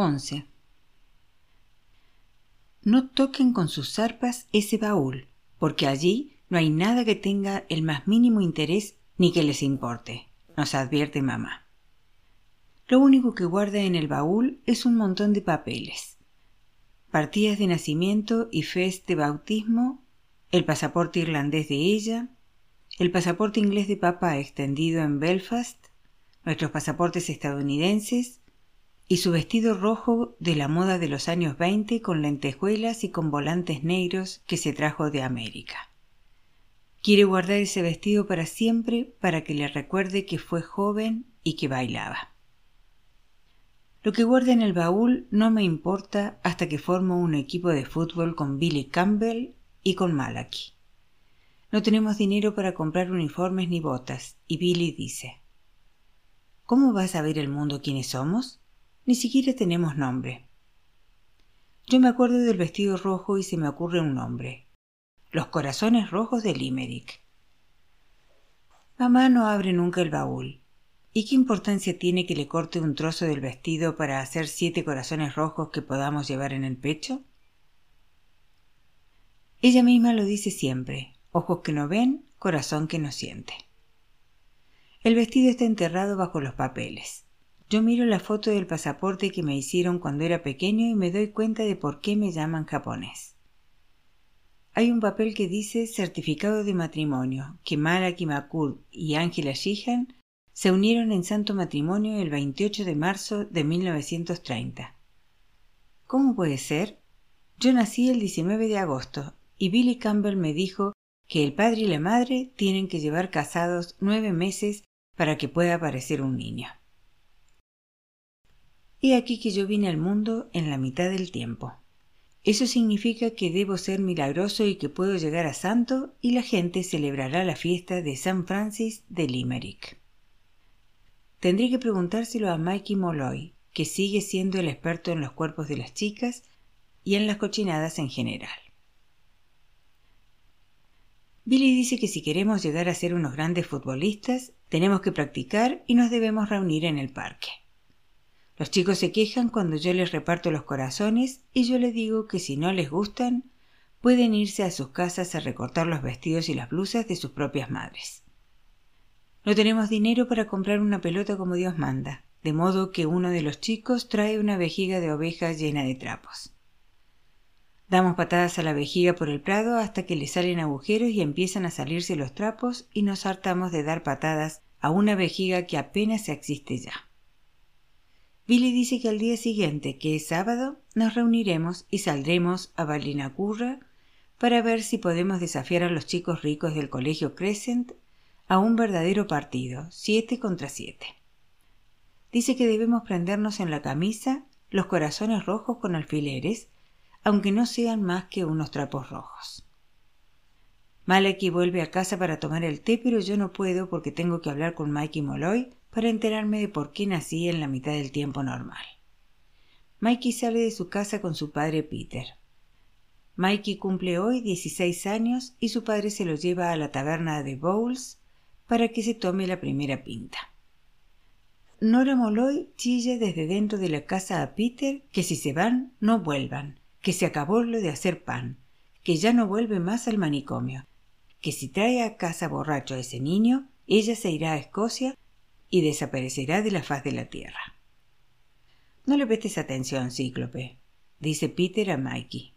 11. No toquen con sus zarpas ese baúl, porque allí no hay nada que tenga el más mínimo interés ni que les importe, nos advierte mamá. Lo único que guarda en el baúl es un montón de papeles. Partidas de nacimiento y fes de bautismo, el pasaporte irlandés de ella, el pasaporte inglés de papá extendido en Belfast, nuestros pasaportes estadounidenses y su vestido rojo de la moda de los años 20 con lentejuelas y con volantes negros que se trajo de América. Quiere guardar ese vestido para siempre para que le recuerde que fue joven y que bailaba. Lo que guarda en el baúl no me importa hasta que formo un equipo de fútbol con Billy Campbell y con Malachi. No tenemos dinero para comprar uniformes ni botas, y Billy dice ¿Cómo vas a ver el mundo quiénes somos? Ni siquiera tenemos nombre. Yo me acuerdo del vestido rojo y se me ocurre un nombre. Los corazones rojos de Limerick. Mamá no abre nunca el baúl. ¿Y qué importancia tiene que le corte un trozo del vestido para hacer siete corazones rojos que podamos llevar en el pecho? Ella misma lo dice siempre, ojos que no ven, corazón que no siente. El vestido está enterrado bajo los papeles. Yo miro la foto del pasaporte que me hicieron cuando era pequeño y me doy cuenta de por qué me llaman japonés. Hay un papel que dice certificado de matrimonio, que Malaki Makul y Angela Sheehan se unieron en santo matrimonio el 28 de marzo de 1930. ¿Cómo puede ser? Yo nací el 19 de agosto y Billy Campbell me dijo que el padre y la madre tienen que llevar casados nueve meses para que pueda aparecer un niño. He aquí que yo vine al mundo en la mitad del tiempo. Eso significa que debo ser milagroso y que puedo llegar a santo y la gente celebrará la fiesta de San Francis de Limerick. Tendré que preguntárselo a Mikey Molloy, que sigue siendo el experto en los cuerpos de las chicas y en las cochinadas en general. Billy dice que si queremos llegar a ser unos grandes futbolistas, tenemos que practicar y nos debemos reunir en el parque. Los chicos se quejan cuando yo les reparto los corazones y yo les digo que si no les gustan, pueden irse a sus casas a recortar los vestidos y las blusas de sus propias madres. No tenemos dinero para comprar una pelota como Dios manda, de modo que uno de los chicos trae una vejiga de ovejas llena de trapos. Damos patadas a la vejiga por el prado hasta que le salen agujeros y empiezan a salirse los trapos y nos hartamos de dar patadas a una vejiga que apenas existe ya. Billy dice que al día siguiente, que es sábado, nos reuniremos y saldremos a Balinacurra para ver si podemos desafiar a los chicos ricos del colegio Crescent a un verdadero partido, siete contra siete. Dice que debemos prendernos en la camisa los corazones rojos con alfileres, aunque no sean más que unos trapos rojos. Maleki vuelve a casa para tomar el té, pero yo no puedo porque tengo que hablar con Mikey Molloy para enterarme de por qué nací en la mitad del tiempo normal. Mikey sale de su casa con su padre Peter. Mikey cumple hoy 16 años y su padre se lo lleva a la taberna de Bowles para que se tome la primera pinta. Nora Molloy chilla desde dentro de la casa a Peter que si se van, no vuelvan, que se acabó lo de hacer pan, que ya no vuelve más al manicomio, que si trae a casa borracho a ese niño, ella se irá a Escocia y desaparecerá de la faz de la tierra. No le prestes atención, cíclope, dice Peter a Mikey.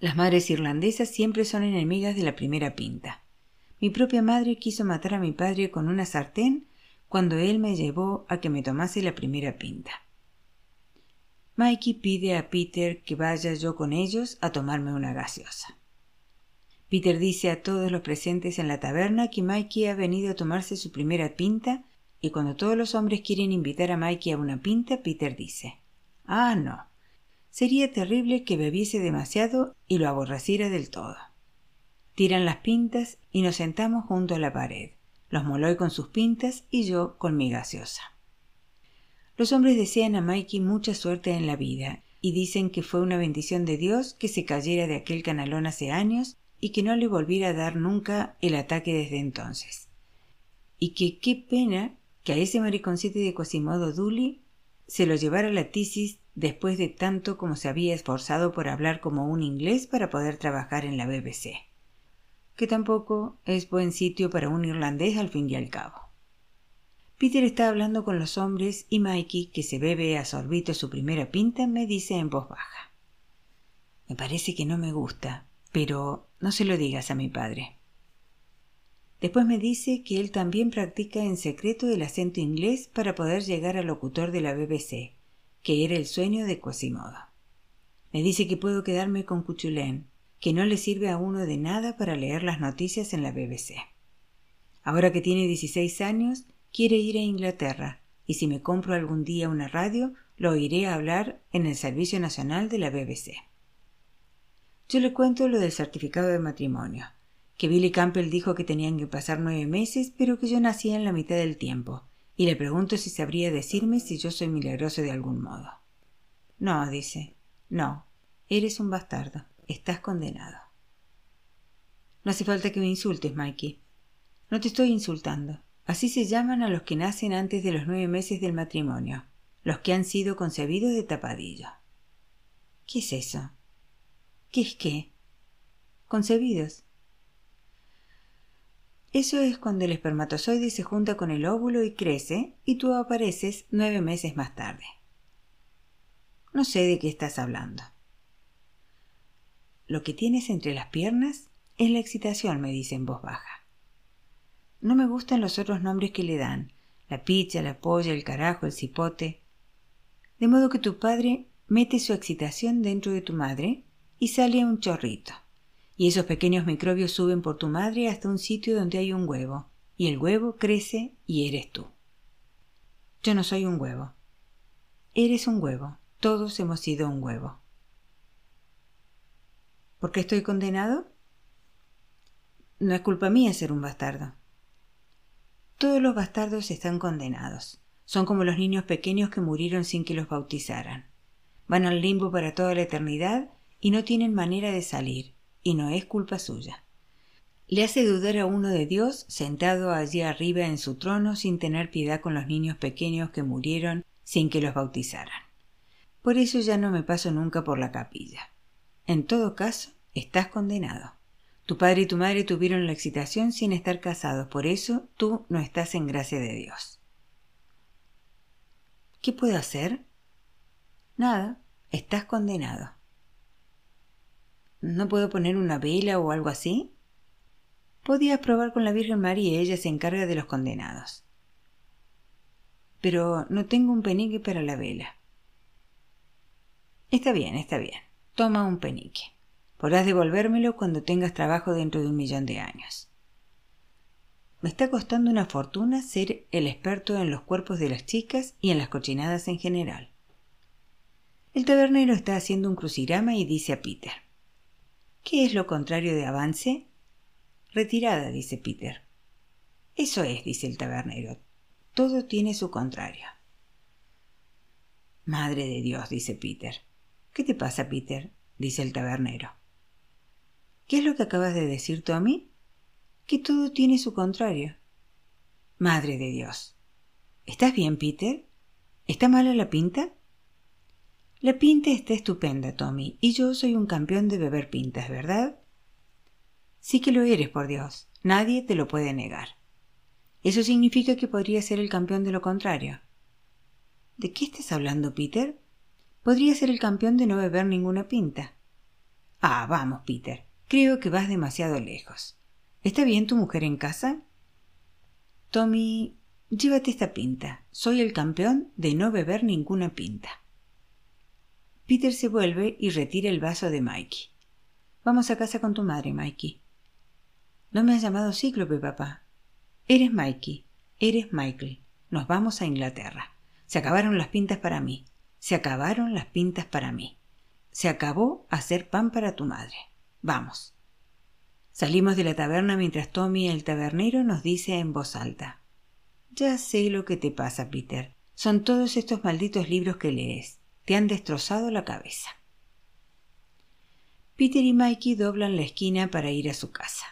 Las madres irlandesas siempre son enemigas de la primera pinta. Mi propia madre quiso matar a mi padre con una sartén cuando él me llevó a que me tomase la primera pinta. Mikey pide a Peter que vaya yo con ellos a tomarme una gaseosa. Peter dice a todos los presentes en la taberna que Mikey ha venido a tomarse su primera pinta y cuando todos los hombres quieren invitar a Mikey a una pinta, Peter dice Ah, no. Sería terrible que bebiese demasiado y lo aborreciera del todo. Tiran las pintas y nos sentamos junto a la pared, los Molloy con sus pintas y yo con mi gaseosa. Los hombres desean a Mikey mucha suerte en la vida y dicen que fue una bendición de Dios que se cayera de aquel canalón hace años y que no le volviera a dar nunca el ataque desde entonces. Y que qué pena que a ese mariconcito de Quasimodo Dully se lo llevara la tisis después de tanto como se había esforzado por hablar como un inglés para poder trabajar en la BBC, que tampoco es buen sitio para un irlandés al fin y al cabo. Peter está hablando con los hombres y Mikey, que se bebe a sorbito su primera pinta, me dice en voz baja. Me parece que no me gusta, pero no se lo digas a mi padre. Después me dice que él también practica en secreto el acento inglés para poder llegar al locutor de la BBC, que era el sueño de Quasimodo. Me dice que puedo quedarme con Cuchulén, que no le sirve a uno de nada para leer las noticias en la BBC. Ahora que tiene 16 años, quiere ir a Inglaterra, y si me compro algún día una radio, lo oiré hablar en el Servicio Nacional de la BBC. Yo le cuento lo del certificado de matrimonio, que Billy Campbell dijo que tenían que pasar nueve meses, pero que yo nacía en la mitad del tiempo, y le pregunto si sabría decirme si yo soy milagroso de algún modo. No, dice, no, eres un bastardo, estás condenado. No hace falta que me insultes, Mikey. No te estoy insultando. Así se llaman a los que nacen antes de los nueve meses del matrimonio, los que han sido concebidos de tapadillo. ¿Qué es eso? ¿Qué es qué? Concebidos. Eso es cuando el espermatozoide se junta con el óvulo y crece, y tú apareces nueve meses más tarde. No sé de qué estás hablando. Lo que tienes entre las piernas es la excitación, me dice en voz baja. No me gustan los otros nombres que le dan, la picha, la polla, el carajo, el cipote. De modo que tu padre mete su excitación dentro de tu madre y sale un chorrito. Y esos pequeños microbios suben por tu madre hasta un sitio donde hay un huevo, y el huevo crece y eres tú. Yo no soy un huevo. Eres un huevo. Todos hemos sido un huevo. ¿Por qué estoy condenado? No es culpa mía ser un bastardo. Todos los bastardos están condenados. Son como los niños pequeños que murieron sin que los bautizaran. Van al limbo para toda la eternidad y no tienen manera de salir, y no es culpa suya. Le hace dudar a uno de Dios sentado allí arriba en su trono sin tener piedad con los niños pequeños que murieron sin que los bautizaran. Por eso ya no me paso nunca por la capilla. En todo caso, estás condenado. Tu padre y tu madre tuvieron la excitación sin estar casados, por eso tú no estás en gracia de Dios. ¿Qué puedo hacer? Nada, estás condenado. ¿No puedo poner una vela o algo así? Podías probar con la Virgen María, ella se encarga de los condenados. Pero no tengo un penique para la vela. Está bien, está bien. Toma un penique. Podrás devolvérmelo cuando tengas trabajo dentro de un millón de años. Me está costando una fortuna ser el experto en los cuerpos de las chicas y en las cochinadas en general. El tabernero está haciendo un crucigrama y dice a Peter ¿Qué es lo contrario de avance? Retirada, dice Peter. Eso es, dice el tabernero. Todo tiene su contrario. Madre de Dios, dice Peter. ¿Qué te pasa, Peter? dice el tabernero. ¿Qué es lo que acabas de decir, Tommy? Que todo tiene su contrario. Madre de Dios. ¿Estás bien, Peter? ¿Está mala la pinta? La pinta está estupenda, Tommy, y yo soy un campeón de beber pintas, ¿verdad? Sí que lo eres, por Dios. Nadie te lo puede negar. Eso significa que podría ser el campeón de lo contrario. ¿De qué estás hablando, Peter? Podría ser el campeón de no beber ninguna pinta. Ah, vamos, Peter. Creo que vas demasiado lejos. ¿Está bien tu mujer en casa? Tommy, llévate esta pinta. Soy el campeón de no beber ninguna pinta. Peter se vuelve y retira el vaso de Mikey. Vamos a casa con tu madre, Mikey. No me has llamado cíclope, papá. Eres Mikey. Eres Michael. Nos vamos a Inglaterra. Se acabaron las pintas para mí. Se acabaron las pintas para mí. Se acabó hacer pan para tu madre. Vamos. Salimos de la taberna mientras Tommy el tabernero nos dice en voz alta. Ya sé lo que te pasa, Peter. Son todos estos malditos libros que lees. Te han destrozado la cabeza. Peter y Mikey doblan la esquina para ir a su casa.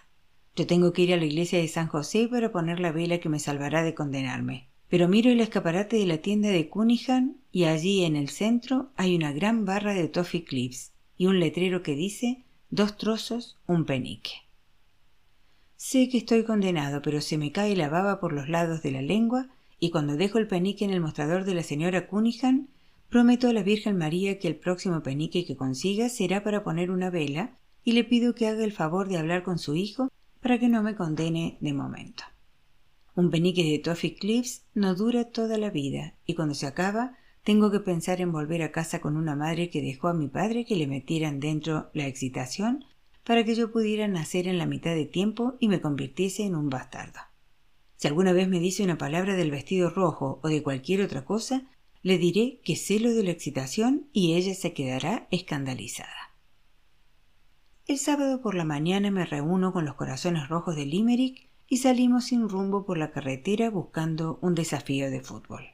Yo tengo que ir a la iglesia de San José para poner la vela que me salvará de condenarme, pero miro el escaparate de la tienda de Cunningham y allí en el centro hay una gran barra de Toffee Clips y un letrero que dice dos trozos, un penique. Sé que estoy condenado, pero se me cae la baba por los lados de la lengua y cuando dejo el penique en el mostrador de la señora Cunningham, prometo a la Virgen María que el próximo penique que consiga será para poner una vela y le pido que haga el favor de hablar con su hijo para que no me condene de momento. Un penique de Toffee Cliffs no dura toda la vida y cuando se acaba tengo que pensar en volver a casa con una madre que dejó a mi padre que le metieran dentro la excitación para que yo pudiera nacer en la mitad de tiempo y me convirtiese en un bastardo. Si alguna vez me dice una palabra del vestido rojo o de cualquier otra cosa, le diré que sé lo de la excitación y ella se quedará escandalizada. El sábado por la mañana me reúno con los corazones rojos de Limerick y salimos sin rumbo por la carretera buscando un desafío de fútbol.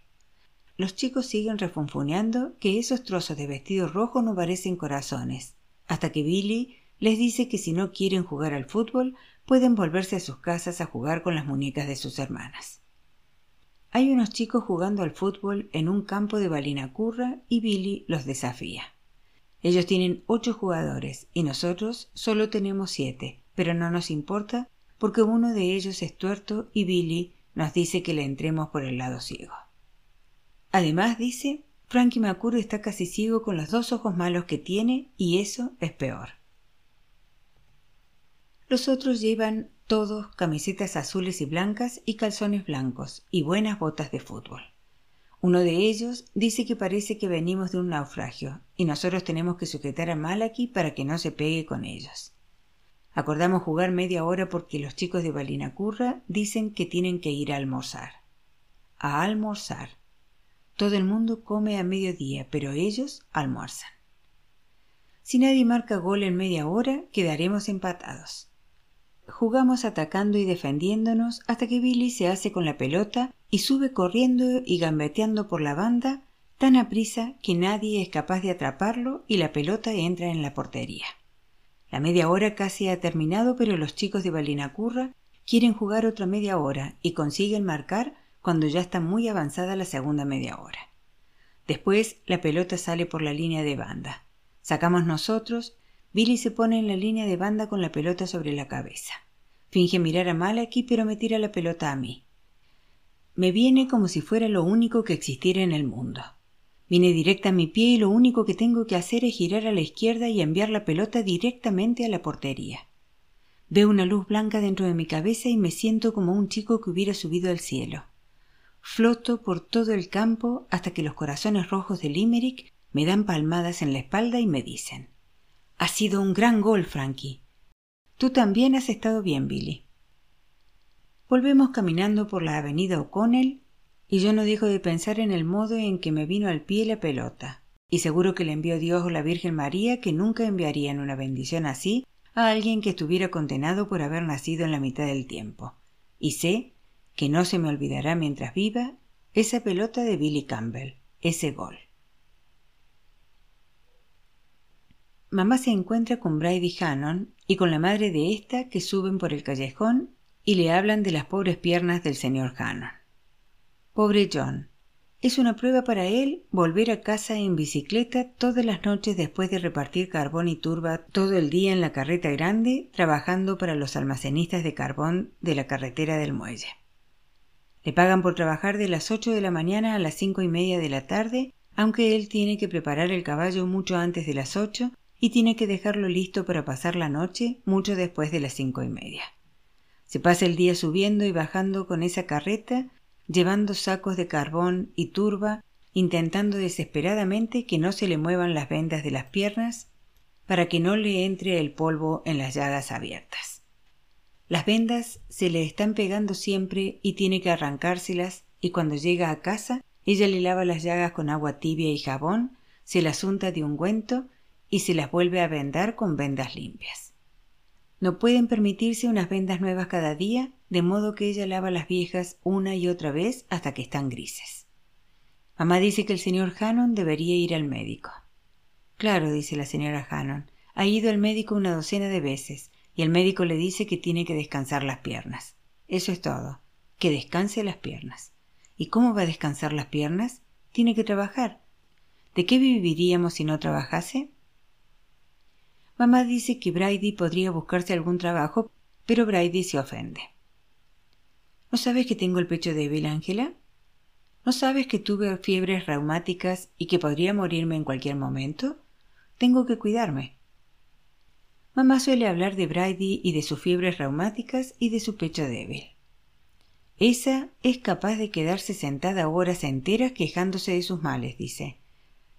Los chicos siguen refunfuneando que esos trozos de vestido rojo no parecen corazones, hasta que Billy les dice que si no quieren jugar al fútbol pueden volverse a sus casas a jugar con las muñecas de sus hermanas. Hay unos chicos jugando al fútbol en un campo de balinacurra y Billy los desafía. Ellos tienen ocho jugadores y nosotros solo tenemos siete, pero no nos importa porque uno de ellos es tuerto y Billy nos dice que le entremos por el lado ciego. Además, dice, Frankie McCurry está casi ciego con los dos ojos malos que tiene y eso es peor. Los otros llevan todos camisetas azules y blancas y calzones blancos y buenas botas de fútbol. Uno de ellos dice que parece que venimos de un naufragio y nosotros tenemos que sujetar a Malaki para que no se pegue con ellos. Acordamos jugar media hora porque los chicos de Balinacurra dicen que tienen que ir a almorzar. A almorzar. Todo el mundo come a mediodía, pero ellos almuerzan. Si nadie marca gol en media hora, quedaremos empatados. Jugamos atacando y defendiéndonos hasta que Billy se hace con la pelota y sube corriendo y gambeteando por la banda tan aprisa que nadie es capaz de atraparlo y la pelota entra en la portería. La media hora casi ha terminado, pero los chicos de Balinacurra quieren jugar otra media hora y consiguen marcar cuando ya está muy avanzada la segunda media hora. Después la pelota sale por la línea de banda. Sacamos nosotros, Billy se pone en la línea de banda con la pelota sobre la cabeza. Finge mirar a Malaki, pero me tira la pelota a mí. Me viene como si fuera lo único que existiera en el mundo. Viene directa a mi pie y lo único que tengo que hacer es girar a la izquierda y enviar la pelota directamente a la portería. Veo una luz blanca dentro de mi cabeza y me siento como un chico que hubiera subido al cielo. Floto por todo el campo hasta que los corazones rojos de Limerick me dan palmadas en la espalda y me dicen Ha sido un gran gol, Frankie. Tú también has estado bien, Billy. Volvemos caminando por la avenida O'Connell y yo no dejo de pensar en el modo en que me vino al pie la pelota, y seguro que le envió Dios o la Virgen María que nunca enviarían una bendición así a alguien que estuviera condenado por haber nacido en la mitad del tiempo. Y sé que no se me olvidará mientras viva esa pelota de Billy Campbell, ese gol. Mamá se encuentra con Brady Hannon y con la madre de ésta que suben por el callejón y le hablan de las pobres piernas del señor Hannon. Pobre John. Es una prueba para él volver a casa en bicicleta todas las noches después de repartir carbón y turba todo el día en la carreta grande trabajando para los almacenistas de carbón de la carretera del muelle. Le pagan por trabajar de las ocho de la mañana a las cinco y media de la tarde, aunque él tiene que preparar el caballo mucho antes de las ocho y tiene que dejarlo listo para pasar la noche mucho después de las cinco y media. Se pasa el día subiendo y bajando con esa carreta llevando sacos de carbón y turba, intentando desesperadamente que no se le muevan las vendas de las piernas para que no le entre el polvo en las llagas abiertas. Las vendas se le están pegando siempre y tiene que arrancárselas y cuando llega a casa ella le lava las llagas con agua tibia y jabón, se las unta de ungüento y se las vuelve a vendar con vendas limpias. No pueden permitirse unas vendas nuevas cada día, de modo que ella lava las viejas una y otra vez hasta que están grises. Mamá dice que el señor Hannon debería ir al médico. Claro, dice la señora Hannon, ha ido al médico una docena de veces, y el médico le dice que tiene que descansar las piernas. Eso es todo, que descanse las piernas. ¿Y cómo va a descansar las piernas? Tiene que trabajar. ¿De qué viviríamos si no trabajase? Mamá dice que Brady podría buscarse algún trabajo, pero Brady se ofende. ¿No sabes que tengo el pecho débil, Ángela? ¿No sabes que tuve fiebres reumáticas y que podría morirme en cualquier momento? Tengo que cuidarme. Mamá suele hablar de Brady y de sus fiebres reumáticas y de su pecho débil. Esa es capaz de quedarse sentada horas enteras quejándose de sus males, dice.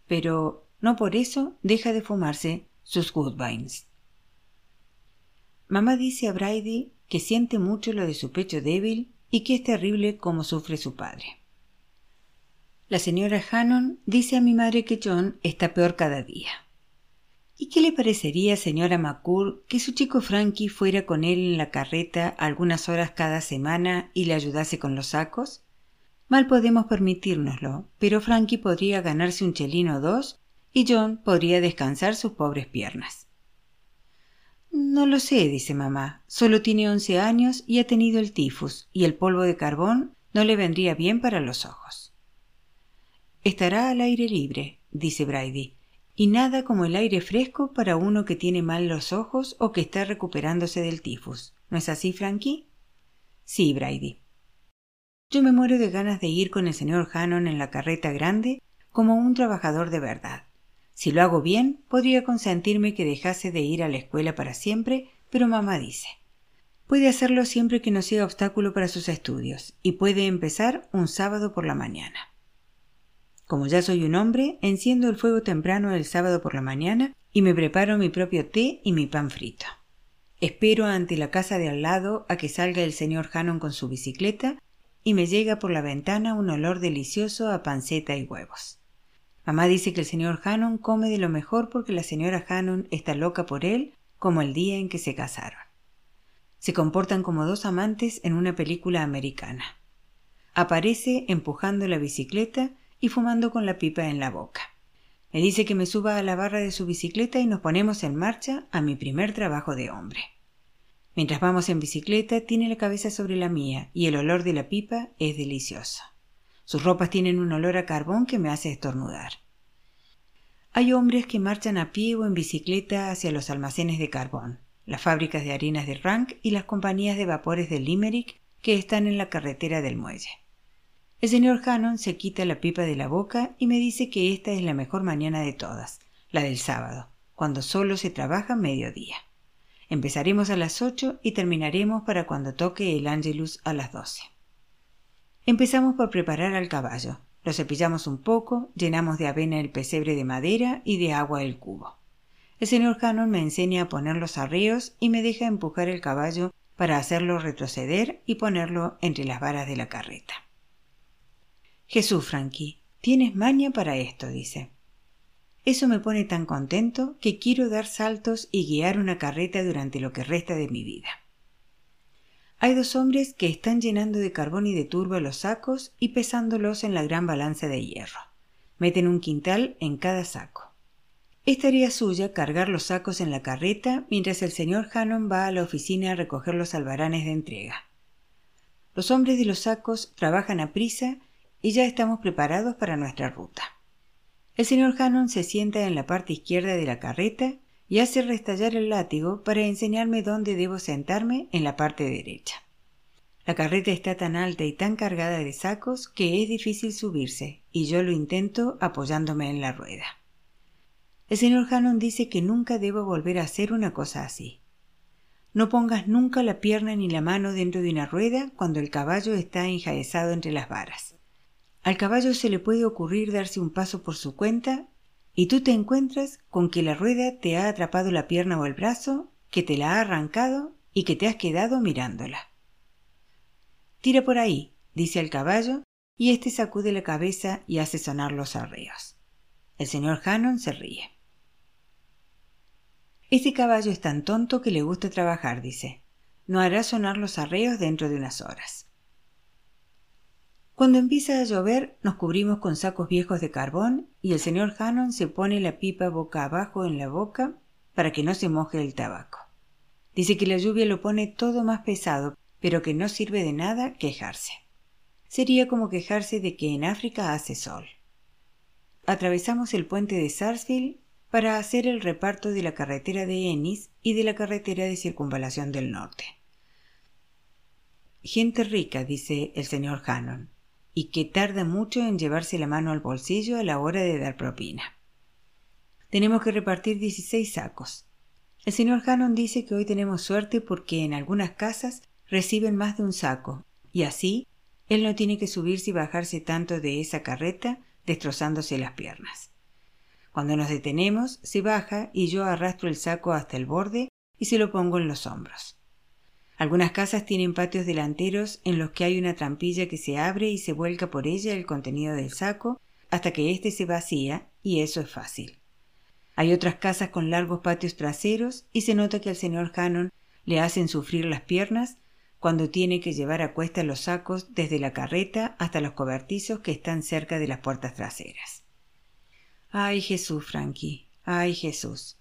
Pero no por eso deja de fumarse sus Woodbines. Mamá dice a Brady que siente mucho lo de su pecho débil y que es terrible como sufre su padre. La señora Hannon dice a mi madre que John está peor cada día. ¿Y qué le parecería, señora McCool, que su chico Frankie fuera con él en la carreta algunas horas cada semana y le ayudase con los sacos? Mal podemos permitírnoslo, pero Frankie podría ganarse un chelino o dos y John podría descansar sus pobres piernas. No lo sé, dice mamá. Solo tiene once años y ha tenido el tifus, y el polvo de carbón no le vendría bien para los ojos. Estará al aire libre, dice Brady, y nada como el aire fresco para uno que tiene mal los ojos o que está recuperándose del tifus. ¿No es así, Frankie? Sí, Brady. Yo me muero de ganas de ir con el señor Hannon en la carreta grande como un trabajador de verdad. Si lo hago bien, podría consentirme que dejase de ir a la escuela para siempre, pero mamá dice puede hacerlo siempre que no sea obstáculo para sus estudios, y puede empezar un sábado por la mañana. Como ya soy un hombre, enciendo el fuego temprano el sábado por la mañana y me preparo mi propio té y mi pan frito. Espero ante la casa de al lado a que salga el señor Hannon con su bicicleta y me llega por la ventana un olor delicioso a panceta y huevos. Mamá dice que el señor Hannon come de lo mejor porque la señora Hannon está loca por él como el día en que se casaron. Se comportan como dos amantes en una película americana. Aparece empujando la bicicleta y fumando con la pipa en la boca. Me dice que me suba a la barra de su bicicleta y nos ponemos en marcha a mi primer trabajo de hombre. Mientras vamos en bicicleta, tiene la cabeza sobre la mía y el olor de la pipa es delicioso. Sus ropas tienen un olor a carbón que me hace estornudar. Hay hombres que marchan a pie o en bicicleta hacia los almacenes de carbón, las fábricas de harinas de Rank y las compañías de vapores de Limerick que están en la carretera del muelle. El señor Hannon se quita la pipa de la boca y me dice que esta es la mejor mañana de todas, la del sábado, cuando solo se trabaja mediodía. Empezaremos a las ocho y terminaremos para cuando toque el Angelus a las doce. Empezamos por preparar al caballo. Lo cepillamos un poco, llenamos de avena el pesebre de madera y de agua el cubo. El señor Hannon me enseña a poner los arreos y me deja empujar el caballo para hacerlo retroceder y ponerlo entre las varas de la carreta. Jesús, Frankie, tienes maña para esto, dice. Eso me pone tan contento que quiero dar saltos y guiar una carreta durante lo que resta de mi vida. Hay dos hombres que están llenando de carbón y de turba los sacos y pesándolos en la gran balanza de hierro. Meten un quintal en cada saco. Es tarea suya cargar los sacos en la carreta mientras el señor Hannon va a la oficina a recoger los albaranes de entrega. Los hombres de los sacos trabajan a prisa y ya estamos preparados para nuestra ruta. El señor Hannon se sienta en la parte izquierda de la carreta y hace restallar el látigo para enseñarme dónde debo sentarme en la parte derecha. La carreta está tan alta y tan cargada de sacos que es difícil subirse, y yo lo intento apoyándome en la rueda. El señor Hannon dice que nunca debo volver a hacer una cosa así. No pongas nunca la pierna ni la mano dentro de una rueda cuando el caballo está enjaezado entre las varas. Al caballo se le puede ocurrir darse un paso por su cuenta y tú te encuentras con que la rueda te ha atrapado la pierna o el brazo, que te la ha arrancado y que te has quedado mirándola. Tira por ahí, dice el caballo, y éste sacude la cabeza y hace sonar los arreos. El señor Hannon se ríe. Este caballo es tan tonto que le gusta trabajar, dice. No hará sonar los arreos dentro de unas horas. Cuando empieza a llover, nos cubrimos con sacos viejos de carbón y el señor Hannon se pone la pipa boca abajo en la boca para que no se moje el tabaco. Dice que la lluvia lo pone todo más pesado, pero que no sirve de nada quejarse. sería como quejarse de que en África hace sol. Atravesamos el puente de Sarsfield para hacer el reparto de la carretera de Ennis y de la carretera de circunvalación del norte. Gente rica, dice el señor Hannon, y que tarda mucho en llevarse la mano al bolsillo a la hora de dar propina. Tenemos que repartir 16 sacos. El señor Hannon dice que hoy tenemos suerte porque en algunas casas reciben más de un saco, y así él no tiene que subirse y bajarse tanto de esa carreta destrozándose las piernas. Cuando nos detenemos, se baja y yo arrastro el saco hasta el borde y se lo pongo en los hombros. Algunas casas tienen patios delanteros en los que hay una trampilla que se abre y se vuelca por ella el contenido del saco hasta que éste se vacía, y eso es fácil. Hay otras casas con largos patios traseros y se nota que al señor Hannon le hacen sufrir las piernas cuando tiene que llevar a cuesta los sacos desde la carreta hasta los cobertizos que están cerca de las puertas traseras. Ay Jesús, Frankie, ay Jesús.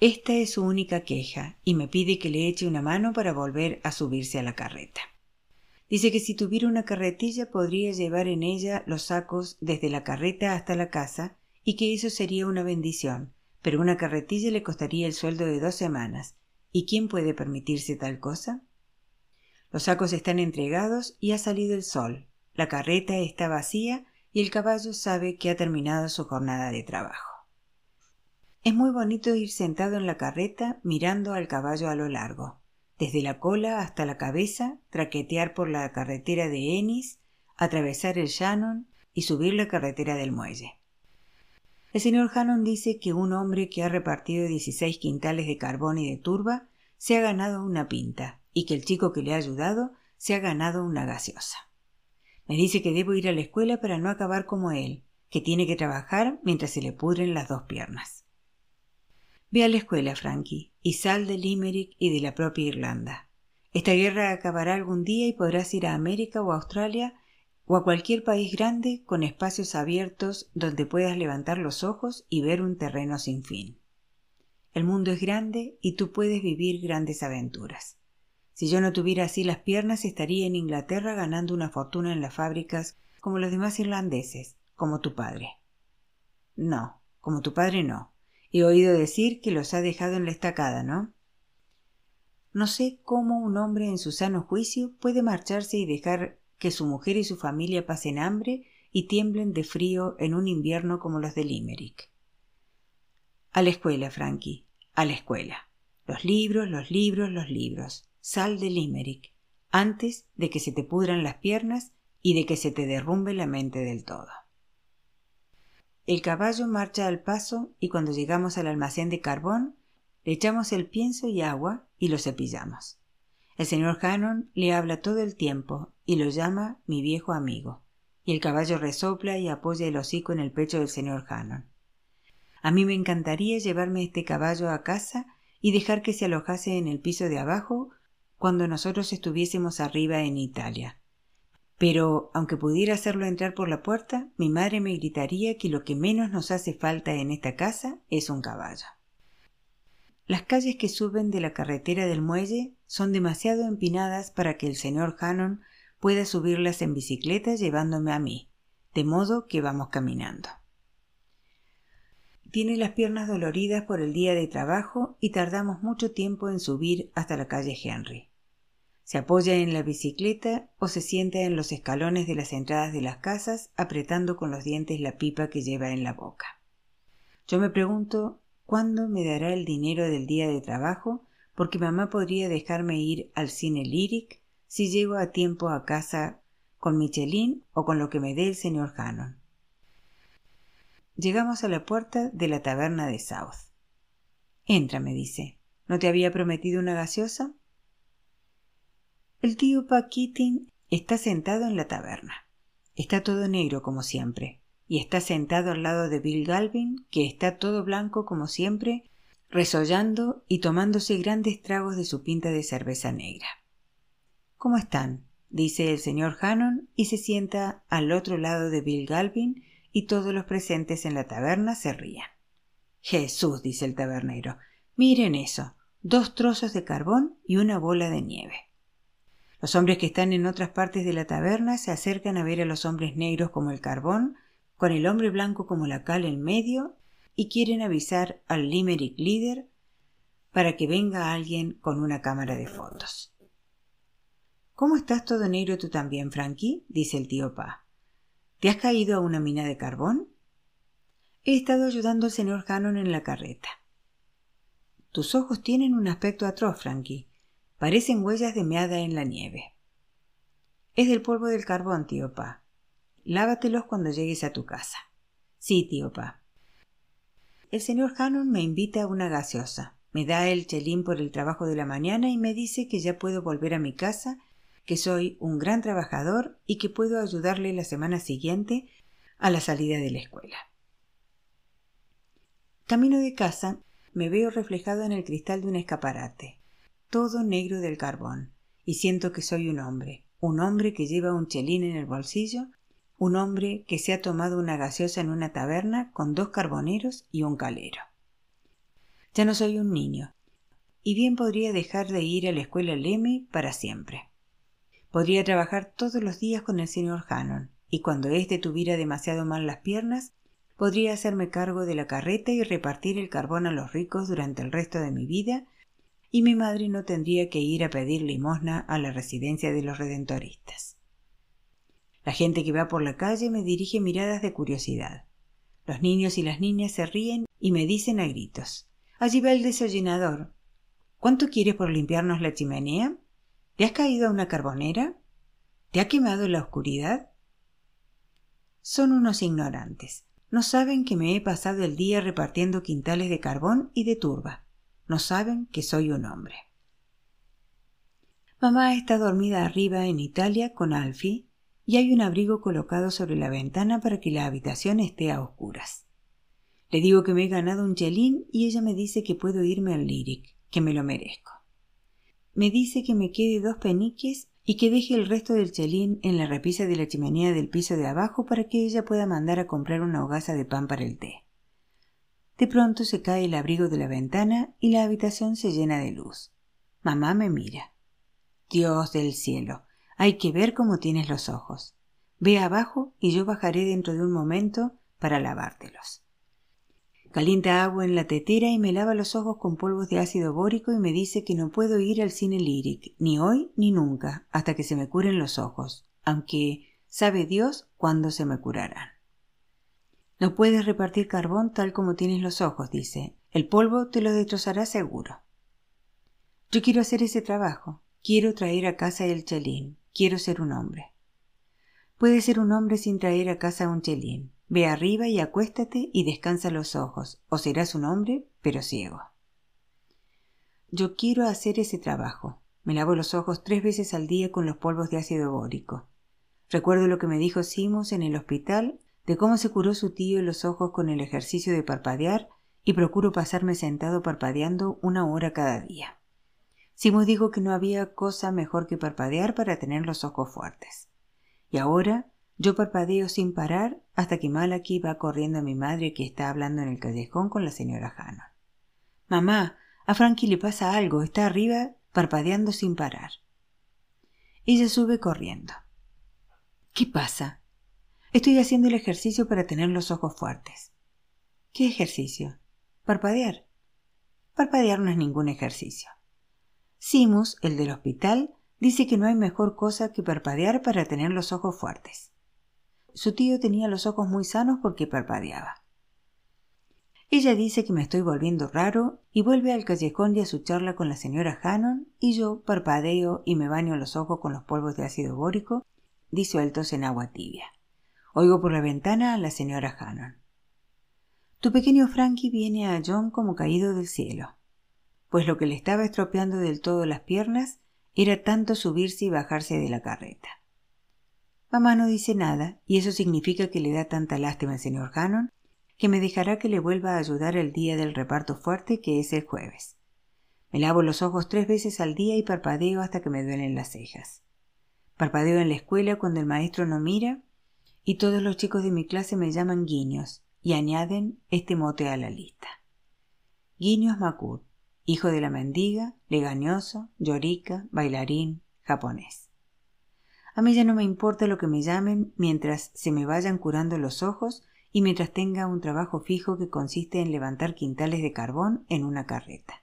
Esta es su única queja y me pide que le eche una mano para volver a subirse a la carreta. Dice que si tuviera una carretilla podría llevar en ella los sacos desde la carreta hasta la casa y que eso sería una bendición, pero una carretilla le costaría el sueldo de dos semanas. ¿Y quién puede permitirse tal cosa? Los sacos están entregados y ha salido el sol. La carreta está vacía y el caballo sabe que ha terminado su jornada de trabajo. Es muy bonito ir sentado en la carreta mirando al caballo a lo largo, desde la cola hasta la cabeza, traquetear por la carretera de Ennis, atravesar el Shannon y subir la carretera del muelle. El señor Hannon dice que un hombre que ha repartido 16 quintales de carbón y de turba se ha ganado una pinta, y que el chico que le ha ayudado se ha ganado una gaseosa. Me dice que debo ir a la escuela para no acabar como él, que tiene que trabajar mientras se le pudren las dos piernas. Ve a la escuela, Frankie, y sal de Limerick y de la propia Irlanda. Esta guerra acabará algún día y podrás ir a América o a Australia o a cualquier país grande con espacios abiertos donde puedas levantar los ojos y ver un terreno sin fin. El mundo es grande y tú puedes vivir grandes aventuras. Si yo no tuviera así las piernas, estaría en Inglaterra ganando una fortuna en las fábricas como los demás irlandeses, como tu padre. No, como tu padre no. He oído decir que los ha dejado en la estacada, ¿no? No sé cómo un hombre en su sano juicio puede marcharse y dejar que su mujer y su familia pasen hambre y tiemblen de frío en un invierno como los de Limerick. A la escuela, Frankie, a la escuela. Los libros, los libros, los libros sal de Limerick, antes de que se te pudran las piernas y de que se te derrumbe la mente del todo. El caballo marcha al paso y cuando llegamos al almacén de carbón, le echamos el pienso y agua y lo cepillamos. El señor Hannon le habla todo el tiempo y lo llama mi viejo amigo, y el caballo resopla y apoya el hocico en el pecho del señor Hannon. A mí me encantaría llevarme este caballo a casa y dejar que se alojase en el piso de abajo cuando nosotros estuviésemos arriba en Italia. Pero, aunque pudiera hacerlo entrar por la puerta, mi madre me gritaría que lo que menos nos hace falta en esta casa es un caballo. Las calles que suben de la carretera del muelle son demasiado empinadas para que el señor Hannon pueda subirlas en bicicleta llevándome a mí, de modo que vamos caminando. Tiene las piernas doloridas por el día de trabajo y tardamos mucho tiempo en subir hasta la calle Henry. Se apoya en la bicicleta o se sienta en los escalones de las entradas de las casas apretando con los dientes la pipa que lleva en la boca. Yo me pregunto cuándo me dará el dinero del día de trabajo porque mamá podría dejarme ir al cine Lyric si llego a tiempo a casa con Michelin o con lo que me dé el señor Hannon. Llegamos a la puerta de la taberna de South. Entra, me dice. ¿No te había prometido una gaseosa? El tío Paquitín está sentado en la taberna. Está todo negro como siempre, y está sentado al lado de Bill Galvin, que está todo blanco como siempre, resollando y tomándose grandes tragos de su pinta de cerveza negra. ¿Cómo están? dice el señor Hannon y se sienta al otro lado de Bill Galvin y todos los presentes en la taberna se rían. Jesús, dice el tabernero, miren eso, dos trozos de carbón y una bola de nieve. Los hombres que están en otras partes de la taberna se acercan a ver a los hombres negros como el carbón, con el hombre blanco como la cal en medio, y quieren avisar al Limerick líder para que venga alguien con una cámara de fotos. ¿Cómo estás todo negro tú también, Frankie? dice el tío Pa. ¿Te has caído a una mina de carbón? He estado ayudando al señor Hannon en la carreta. Tus ojos tienen un aspecto atroz, Frankie. Parecen huellas de meada en la nieve. Es del polvo del carbón, tío Pa. Lávatelos cuando llegues a tu casa. Sí, tío Pa. El señor Hannon me invita a una gaseosa. Me da el chelín por el trabajo de la mañana y me dice que ya puedo volver a mi casa, que soy un gran trabajador y que puedo ayudarle la semana siguiente a la salida de la escuela. Camino de casa me veo reflejado en el cristal de un escaparate, todo negro del carbón, y siento que soy un hombre, un hombre que lleva un chelín en el bolsillo, un hombre que se ha tomado una gaseosa en una taberna con dos carboneros y un calero. Ya no soy un niño, y bien podría dejar de ir a la escuela Leme para siempre. Podría trabajar todos los días con el señor Hannon, y cuando éste tuviera demasiado mal las piernas, podría hacerme cargo de la carreta y repartir el carbón a los ricos durante el resto de mi vida, y mi madre no tendría que ir a pedir limosna a la residencia de los redentoristas. La gente que va por la calle me dirige miradas de curiosidad. Los niños y las niñas se ríen y me dicen a gritos Allí va el desollinador. ¿Cuánto quieres por limpiarnos la chimenea? ¿Te has caído a una carbonera? ¿Te ha quemado la oscuridad? Son unos ignorantes. No saben que me he pasado el día repartiendo quintales de carbón y de turba. No saben que soy un hombre. Mamá está dormida arriba en Italia con Alfie y hay un abrigo colocado sobre la ventana para que la habitación esté a oscuras. Le digo que me he ganado un chelín y ella me dice que puedo irme al Lyric, que me lo merezco. Me dice que me quede dos peniques y que deje el resto del chelín en la repisa de la chimenea del piso de abajo para que ella pueda mandar a comprar una hogaza de pan para el té. De pronto se cae el abrigo de la ventana y la habitación se llena de luz. Mamá me mira. Dios del cielo, hay que ver cómo tienes los ojos. Ve abajo y yo bajaré dentro de un momento para lavártelos. Calienta agua en la tetera y me lava los ojos con polvos de ácido bórico y me dice que no puedo ir al cine líric, ni hoy ni nunca, hasta que se me curen los ojos, aunque sabe Dios cuándo se me curarán. No puedes repartir carbón tal como tienes los ojos, dice. El polvo te lo destrozará seguro. Yo quiero hacer ese trabajo. Quiero traer a casa el chelín. Quiero ser un hombre. Puede ser un hombre sin traer a casa un chelín. Ve arriba y acuéstate y descansa los ojos, o serás un hombre, pero ciego. Yo quiero hacer ese trabajo. Me lavo los ojos tres veces al día con los polvos de ácido bórico. Recuerdo lo que me dijo Simus en el hospital de cómo se curó su tío los ojos con el ejercicio de parpadear y procuro pasarme sentado parpadeando una hora cada día. Simus dijo que no había cosa mejor que parpadear para tener los ojos fuertes. Y ahora yo parpadeo sin parar hasta que Malaki va corriendo a mi madre que está hablando en el callejón con la señora Hannon. Mamá, a Frankie le pasa algo, está arriba parpadeando sin parar. Ella sube corriendo. ¿Qué pasa? Estoy haciendo el ejercicio para tener los ojos fuertes. ¿Qué ejercicio? Parpadear. Parpadear no es ningún ejercicio. Simus, el del hospital, dice que no hay mejor cosa que parpadear para tener los ojos fuertes. Su tío tenía los ojos muy sanos porque parpadeaba. Ella dice que me estoy volviendo raro y vuelve al callejón y a su charla con la señora Hannon y yo parpadeo y me baño los ojos con los polvos de ácido bórico disueltos en agua tibia. Oigo por la ventana a la señora Hannon. Tu pequeño Frankie viene a John como caído del cielo, pues lo que le estaba estropeando del todo las piernas era tanto subirse y bajarse de la carreta. Mamá no dice nada, y eso significa que le da tanta lástima al señor Hannon que me dejará que le vuelva a ayudar el día del reparto fuerte que es el jueves. Me lavo los ojos tres veces al día y parpadeo hasta que me duelen las cejas. Parpadeo en la escuela cuando el maestro no mira y todos los chicos de mi clase me llaman Guiños y añaden este mote a la lista. Guiños Makur, hijo de la mendiga, legañoso, llorica, bailarín, japonés. A mí ya no me importa lo que me llamen mientras se me vayan curando los ojos y mientras tenga un trabajo fijo que consiste en levantar quintales de carbón en una carreta.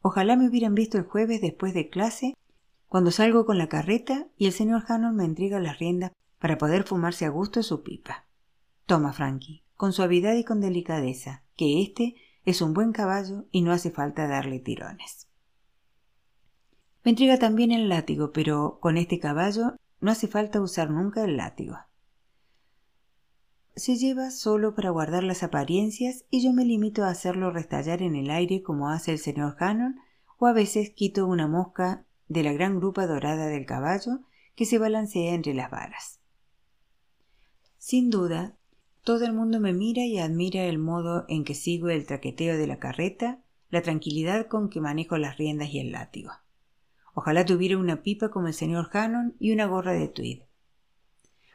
Ojalá me hubieran visto el jueves después de clase, cuando salgo con la carreta y el señor Hannon me entrega las riendas para poder fumarse a gusto su pipa. Toma, Frankie, con suavidad y con delicadeza, que este es un buen caballo y no hace falta darle tirones. Me entrega también el látigo, pero con este caballo no hace falta usar nunca el látigo. Se lleva solo para guardar las apariencias y yo me limito a hacerlo restallar en el aire como hace el señor Hannon o a veces quito una mosca de la gran grupa dorada del caballo que se balancea entre las varas. Sin duda, todo el mundo me mira y admira el modo en que sigo el traqueteo de la carreta, la tranquilidad con que manejo las riendas y el látigo. Ojalá tuviera una pipa como el señor Hannon y una gorra de tweed.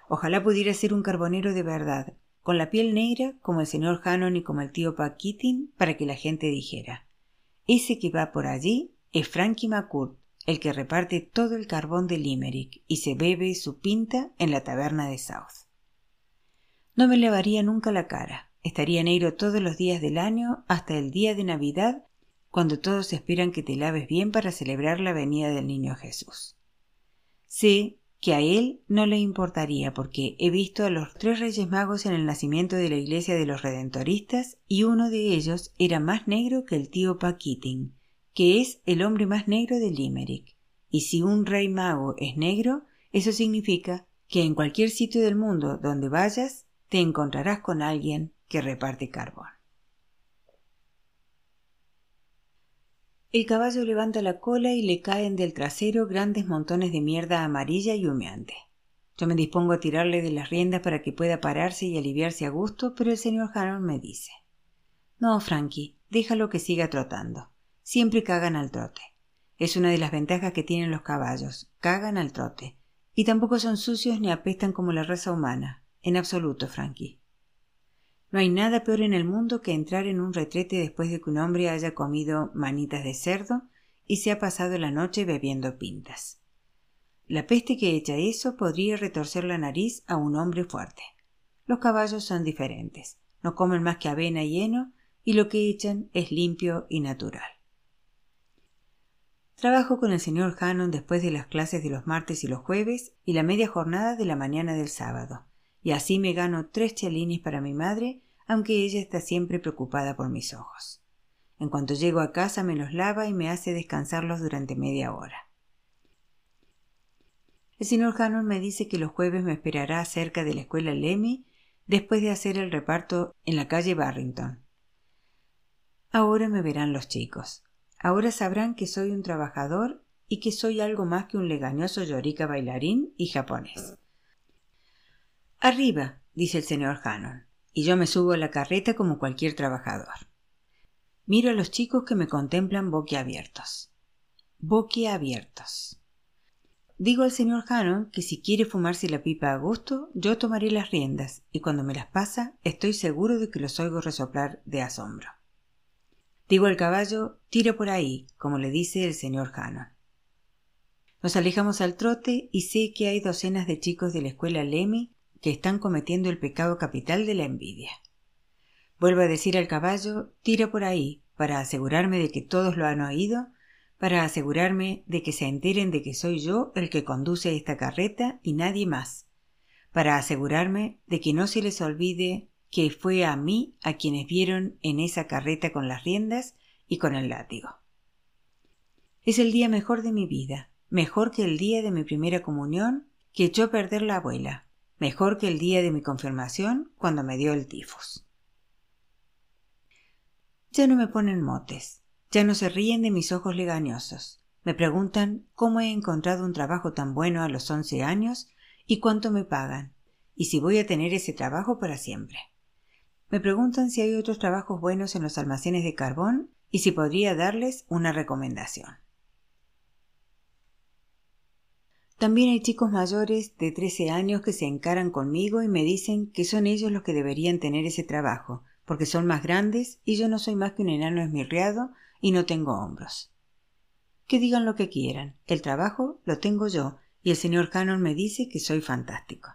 Ojalá pudiera ser un carbonero de verdad, con la piel negra como el señor Hannon y como el tío Paquitin, para que la gente dijera ese que va por allí es Frankie McCourt, el que reparte todo el carbón de Limerick y se bebe su pinta en la taberna de South. No me lavaría nunca la cara, estaría negro todos los días del año hasta el día de Navidad cuando todos esperan que te laves bien para celebrar la venida del niño Jesús. Sé que a él no le importaría porque he visto a los tres reyes magos en el nacimiento de la iglesia de los redentoristas y uno de ellos era más negro que el tío Paquitin, que es el hombre más negro de Limerick. Y si un rey mago es negro, eso significa que en cualquier sitio del mundo donde vayas te encontrarás con alguien que reparte carbón. El caballo levanta la cola y le caen del trasero grandes montones de mierda amarilla y humeante. Yo me dispongo a tirarle de las riendas para que pueda pararse y aliviarse a gusto, pero el señor Harold me dice No, Frankie, déjalo que siga trotando. Siempre cagan al trote. Es una de las ventajas que tienen los caballos. Cagan al trote. Y tampoco son sucios ni apestan como la raza humana. En absoluto, Frankie. No hay nada peor en el mundo que entrar en un retrete después de que un hombre haya comido manitas de cerdo y se ha pasado la noche bebiendo pintas. La peste que echa eso podría retorcer la nariz a un hombre fuerte. Los caballos son diferentes, no comen más que avena y heno y lo que echan es limpio y natural. Trabajo con el señor Hannon después de las clases de los martes y los jueves y la media jornada de la mañana del sábado, y así me gano tres chelines para mi madre, aunque ella está siempre preocupada por mis ojos. En cuanto llego a casa me los lava y me hace descansarlos durante media hora. El señor Hannon me dice que los jueves me esperará cerca de la escuela Lemmy después de hacer el reparto en la calle Barrington. Ahora me verán los chicos. Ahora sabrán que soy un trabajador y que soy algo más que un legañoso llorica bailarín y japonés. Arriba, dice el señor Hannon, y yo me subo a la carreta como cualquier trabajador. Miro a los chicos que me contemplan boquiabiertos. Boquiabiertos. Digo al señor Hannon que si quiere fumarse la pipa a gusto, yo tomaré las riendas, y cuando me las pasa, estoy seguro de que los oigo resoplar de asombro. Digo al caballo, tira por ahí, como le dice el señor Hannon. Nos alejamos al trote y sé que hay docenas de chicos de la escuela Lemmy que están cometiendo el pecado capital de la envidia. Vuelvo a decir al caballo, tira por ahí, para asegurarme de que todos lo han oído, para asegurarme de que se enteren de que soy yo el que conduce esta carreta y nadie más, para asegurarme de que no se les olvide que fue a mí a quienes vieron en esa carreta con las riendas y con el látigo. Es el día mejor de mi vida, mejor que el día de mi primera comunión que echó a perder la abuela, mejor que el día de mi confirmación cuando me dio el tifus. Ya no me ponen motes, ya no se ríen de mis ojos legañosos. Me preguntan cómo he encontrado un trabajo tan bueno a los once años y cuánto me pagan, y si voy a tener ese trabajo para siempre. Me preguntan si hay otros trabajos buenos en los almacenes de carbón y si podría darles una recomendación. También hay chicos mayores de trece años que se encaran conmigo y me dicen que son ellos los que deberían tener ese trabajo, porque son más grandes y yo no soy más que un enano esmirriado y no tengo hombros. Que digan lo que quieran, el trabajo lo tengo yo y el señor Cannon me dice que soy fantástico.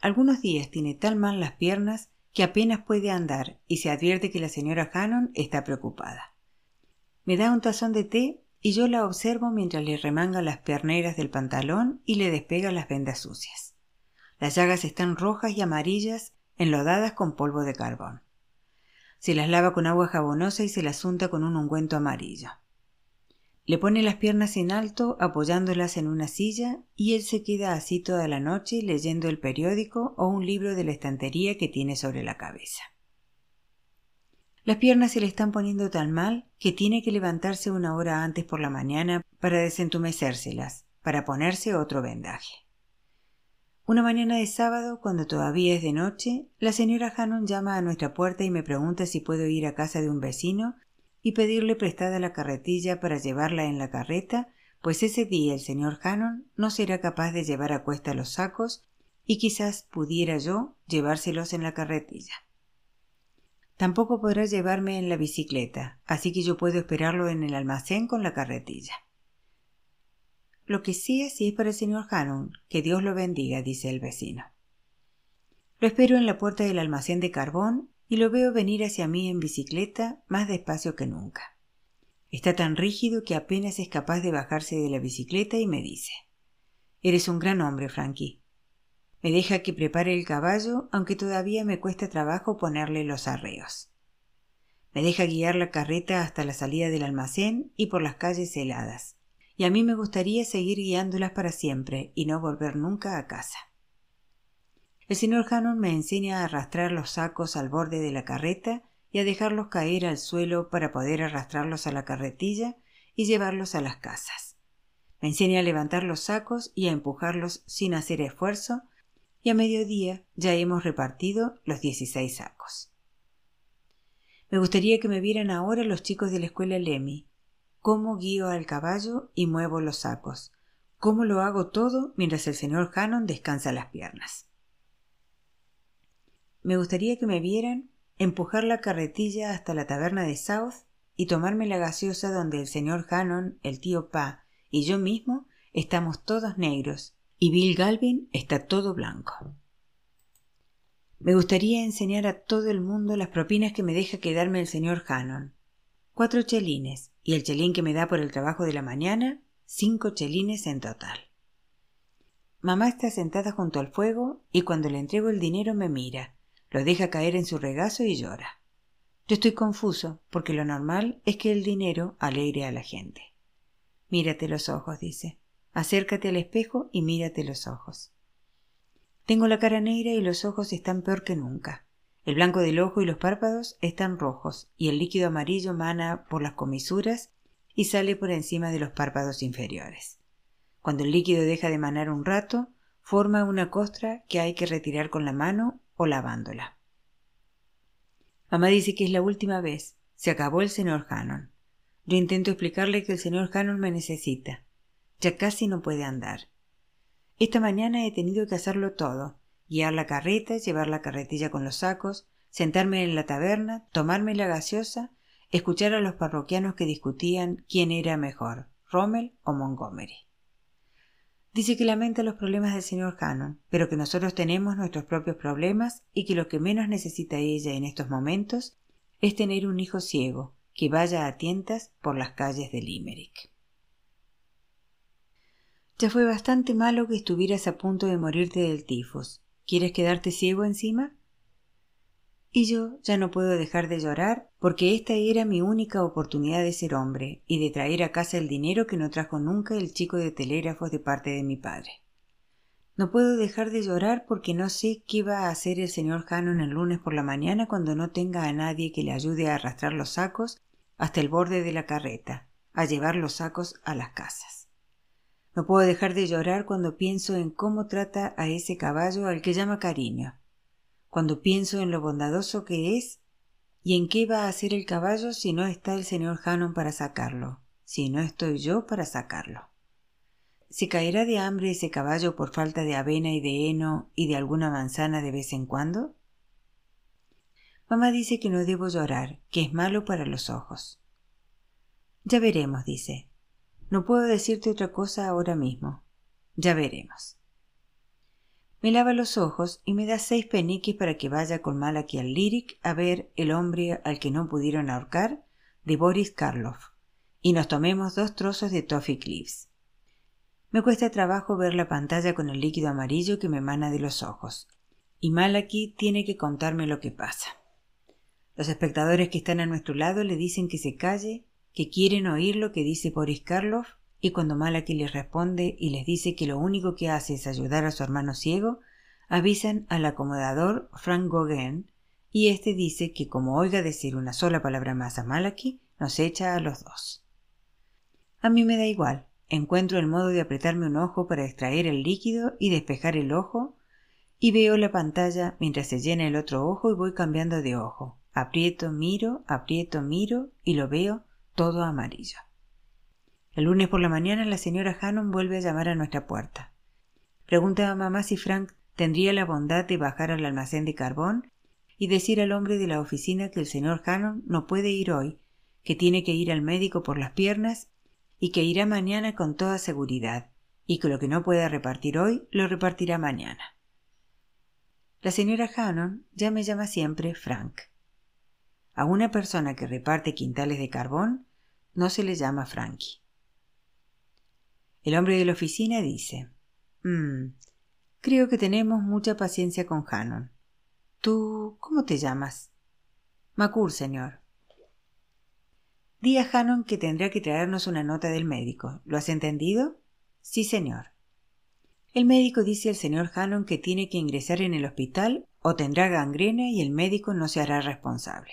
Algunos días tiene tan mal las piernas que apenas puede andar y se advierte que la señora Hannon está preocupada. Me da un tazón de té y yo la observo mientras le remanga las perneras del pantalón y le despega las vendas sucias. Las llagas están rojas y amarillas, enlodadas con polvo de carbón. Se las lava con agua jabonosa y se las unta con un ungüento amarillo. Le pone las piernas en alto apoyándolas en una silla y él se queda así toda la noche leyendo el periódico o un libro de la estantería que tiene sobre la cabeza. Las piernas se le están poniendo tan mal que tiene que levantarse una hora antes por la mañana para desentumecérselas, para ponerse otro vendaje. Una mañana de sábado, cuando todavía es de noche, la señora Hannon llama a nuestra puerta y me pregunta si puedo ir a casa de un vecino y pedirle prestada la carretilla para llevarla en la carreta, pues ese día el señor Hannon no será capaz de llevar a cuesta los sacos y quizás pudiera yo llevárselos en la carretilla. Tampoco podrá llevarme en la bicicleta, así que yo puedo esperarlo en el almacén con la carretilla. Lo que sea si es para el señor Hannon, que Dios lo bendiga, dice el vecino. Lo espero en la puerta del almacén de carbón y lo veo venir hacia mí en bicicleta más despacio que nunca. Está tan rígido que apenas es capaz de bajarse de la bicicleta y me dice Eres un gran hombre, Frankie. Me deja que prepare el caballo, aunque todavía me cuesta trabajo ponerle los arreos. Me deja guiar la carreta hasta la salida del almacén y por las calles heladas, y a mí me gustaría seguir guiándolas para siempre y no volver nunca a casa. El señor Hannon me enseña a arrastrar los sacos al borde de la carreta y a dejarlos caer al suelo para poder arrastrarlos a la carretilla y llevarlos a las casas. Me enseña a levantar los sacos y a empujarlos sin hacer esfuerzo, y a mediodía ya hemos repartido los dieciséis sacos. Me gustaría que me vieran ahora los chicos de la escuela Lemmy, cómo guío al caballo y muevo los sacos, cómo lo hago todo mientras el señor Hannon descansa las piernas. Me gustaría que me vieran empujar la carretilla hasta la taberna de South y tomarme la gaseosa donde el señor Hannon, el tío Pa y yo mismo estamos todos negros y Bill Galvin está todo blanco. Me gustaría enseñar a todo el mundo las propinas que me deja quedarme el señor Hannon. Cuatro chelines y el chelín que me da por el trabajo de la mañana, cinco chelines en total. Mamá está sentada junto al fuego y cuando le entrego el dinero me mira lo deja caer en su regazo y llora. Yo estoy confuso, porque lo normal es que el dinero alegre a la gente. Mírate los ojos, dice. Acércate al espejo y mírate los ojos. Tengo la cara negra y los ojos están peor que nunca. El blanco del ojo y los párpados están rojos y el líquido amarillo mana por las comisuras y sale por encima de los párpados inferiores. Cuando el líquido deja de manar un rato, forma una costra que hay que retirar con la mano o lavándola. Mamá dice que es la última vez. Se acabó el señor Hannon. Yo intento explicarle que el señor Hannon me necesita. Ya casi no puede andar. Esta mañana he tenido que hacerlo todo. Guiar la carreta, llevar la carretilla con los sacos, sentarme en la taberna, tomarme la gaseosa, escuchar a los parroquianos que discutían quién era mejor, Rommel o Montgomery. Dice que lamenta los problemas del señor Hannon, pero que nosotros tenemos nuestros propios problemas y que lo que menos necesita ella en estos momentos es tener un hijo ciego que vaya a tientas por las calles de Limerick. Ya fue bastante malo que estuvieras a punto de morirte del tifus. ¿Quieres quedarte ciego encima? Y yo ya no puedo dejar de llorar porque esta era mi única oportunidad de ser hombre y de traer a casa el dinero que no trajo nunca el chico de telégrafos de parte de mi padre. No puedo dejar de llorar porque no sé qué va a hacer el señor Hannon el lunes por la mañana cuando no tenga a nadie que le ayude a arrastrar los sacos hasta el borde de la carreta, a llevar los sacos a las casas. No puedo dejar de llorar cuando pienso en cómo trata a ese caballo al que llama cariño, cuando pienso en lo bondadoso que es y en qué va a hacer el caballo si no está el señor Hannon para sacarlo, si no estoy yo para sacarlo. ¿Se caerá de hambre ese caballo por falta de avena y de heno y de alguna manzana de vez en cuando? Mamá dice que no debo llorar, que es malo para los ojos. Ya veremos, dice. No puedo decirte otra cosa ahora mismo. Ya veremos. Me lava los ojos y me da seis peniques para que vaya con Malaki al Lyric a ver El hombre al que no pudieron ahorcar de Boris Karloff y nos tomemos dos trozos de Toffee Cliffs. Me cuesta trabajo ver la pantalla con el líquido amarillo que me emana de los ojos, y Malaki tiene que contarme lo que pasa. Los espectadores que están a nuestro lado le dicen que se calle, que quieren oír lo que dice Boris Karloff y cuando Malaki les responde y les dice que lo único que hace es ayudar a su hermano ciego, avisan al acomodador Frank Gauguin y éste dice que como oiga decir una sola palabra más a Malaki, nos echa a los dos. A mí me da igual, encuentro el modo de apretarme un ojo para extraer el líquido y despejar el ojo, y veo la pantalla mientras se llena el otro ojo y voy cambiando de ojo. Aprieto, miro, aprieto, miro y lo veo todo amarillo. El lunes por la mañana la señora Hannon vuelve a llamar a nuestra puerta. Pregunta a mamá si Frank tendría la bondad de bajar al almacén de carbón y decir al hombre de la oficina que el señor Hannon no puede ir hoy, que tiene que ir al médico por las piernas y que irá mañana con toda seguridad, y que lo que no pueda repartir hoy lo repartirá mañana. La señora Hannon ya me llama siempre Frank. A una persona que reparte quintales de carbón no se le llama Frankie. El hombre de la oficina dice, mm, creo que tenemos mucha paciencia con Hannon. ¿Tú cómo te llamas? Macur, señor. Di a Hannon que tendrá que traernos una nota del médico. ¿Lo has entendido? Sí, señor. El médico dice al señor Hannon que tiene que ingresar en el hospital o tendrá gangrena y el médico no se hará responsable.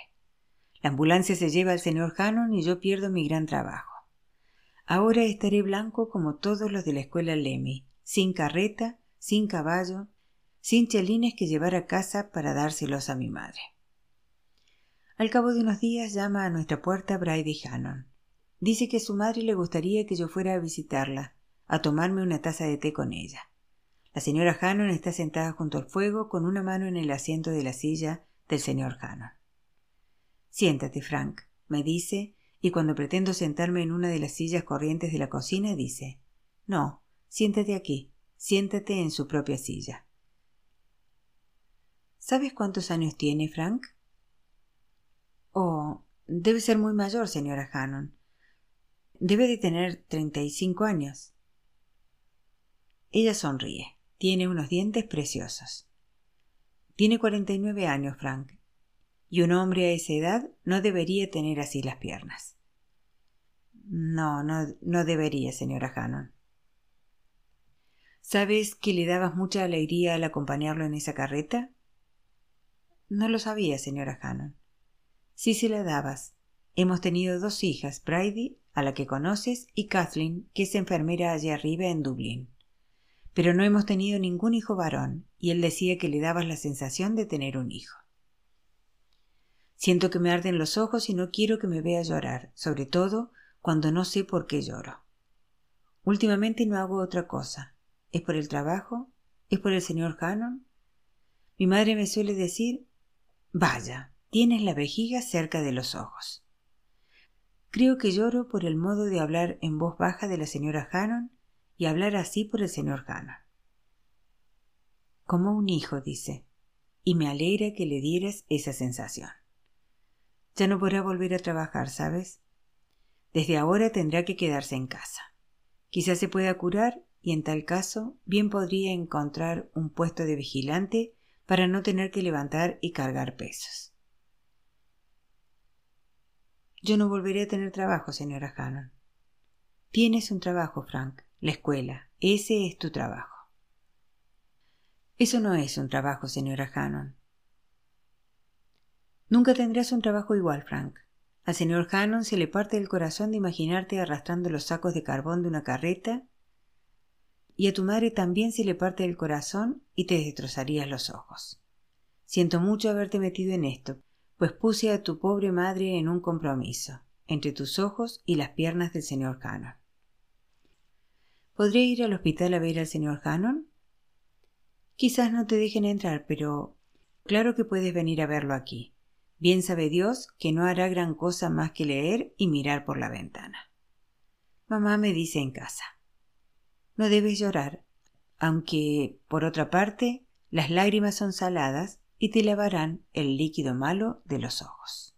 La ambulancia se lleva al señor Hannon y yo pierdo mi gran trabajo. Ahora estaré blanco como todos los de la escuela Lemmy, sin carreta, sin caballo, sin chelines que llevar a casa para dárselos a mi madre. Al cabo de unos días llama a nuestra puerta Brady Hannon. Dice que su madre le gustaría que yo fuera a visitarla, a tomarme una taza de té con ella. La señora Hannon está sentada junto al fuego con una mano en el asiento de la silla del señor Hannon. Siéntate, Frank, me dice, y cuando pretendo sentarme en una de las sillas corrientes de la cocina dice No, siéntate aquí, siéntate en su propia silla. ¿Sabes cuántos años tiene Frank? Oh, debe ser muy mayor, señora Hannon. Debe de tener treinta y cinco años. Ella sonríe. Tiene unos dientes preciosos. Tiene cuarenta y nueve años, Frank, y un hombre a esa edad no debería tener así las piernas. No, no, no debería, señora Hannon. ¿Sabes que le dabas mucha alegría al acompañarlo en esa carreta? No lo sabía, señora Hannon. Sí se la dabas. Hemos tenido dos hijas, Brady, a la que conoces, y Kathleen, que es enfermera allá arriba en Dublín. Pero no hemos tenido ningún hijo varón, y él decía que le dabas la sensación de tener un hijo. Siento que me arden los ojos y no quiero que me vea llorar, sobre todo cuando no sé por qué lloro. Últimamente no hago otra cosa. ¿Es por el trabajo? ¿Es por el señor Hannon? Mi madre me suele decir Vaya, tienes la vejiga cerca de los ojos. Creo que lloro por el modo de hablar en voz baja de la señora Hannon y hablar así por el señor Hannon. Como un hijo, dice, y me alegra que le dieras esa sensación. Ya no podrá volver a trabajar, ¿sabes? Desde ahora tendrá que quedarse en casa. Quizás se pueda curar y en tal caso bien podría encontrar un puesto de vigilante para no tener que levantar y cargar pesos. Yo no volveré a tener trabajo, señora Hannon. Tienes un trabajo, Frank, la escuela. Ese es tu trabajo. Eso no es un trabajo, señora Hannon. Nunca tendrás un trabajo igual, Frank. Al señor Hannon se le parte el corazón de imaginarte arrastrando los sacos de carbón de una carreta y a tu madre también se le parte el corazón y te destrozarías los ojos. Siento mucho haberte metido en esto, pues puse a tu pobre madre en un compromiso, entre tus ojos y las piernas del señor Hannon. ¿Podría ir al hospital a ver al señor Hannon? Quizás no te dejen entrar, pero claro que puedes venir a verlo aquí. Bien sabe Dios que no hará gran cosa más que leer y mirar por la ventana. Mamá me dice en casa. No debes llorar, aunque, por otra parte, las lágrimas son saladas y te lavarán el líquido malo de los ojos.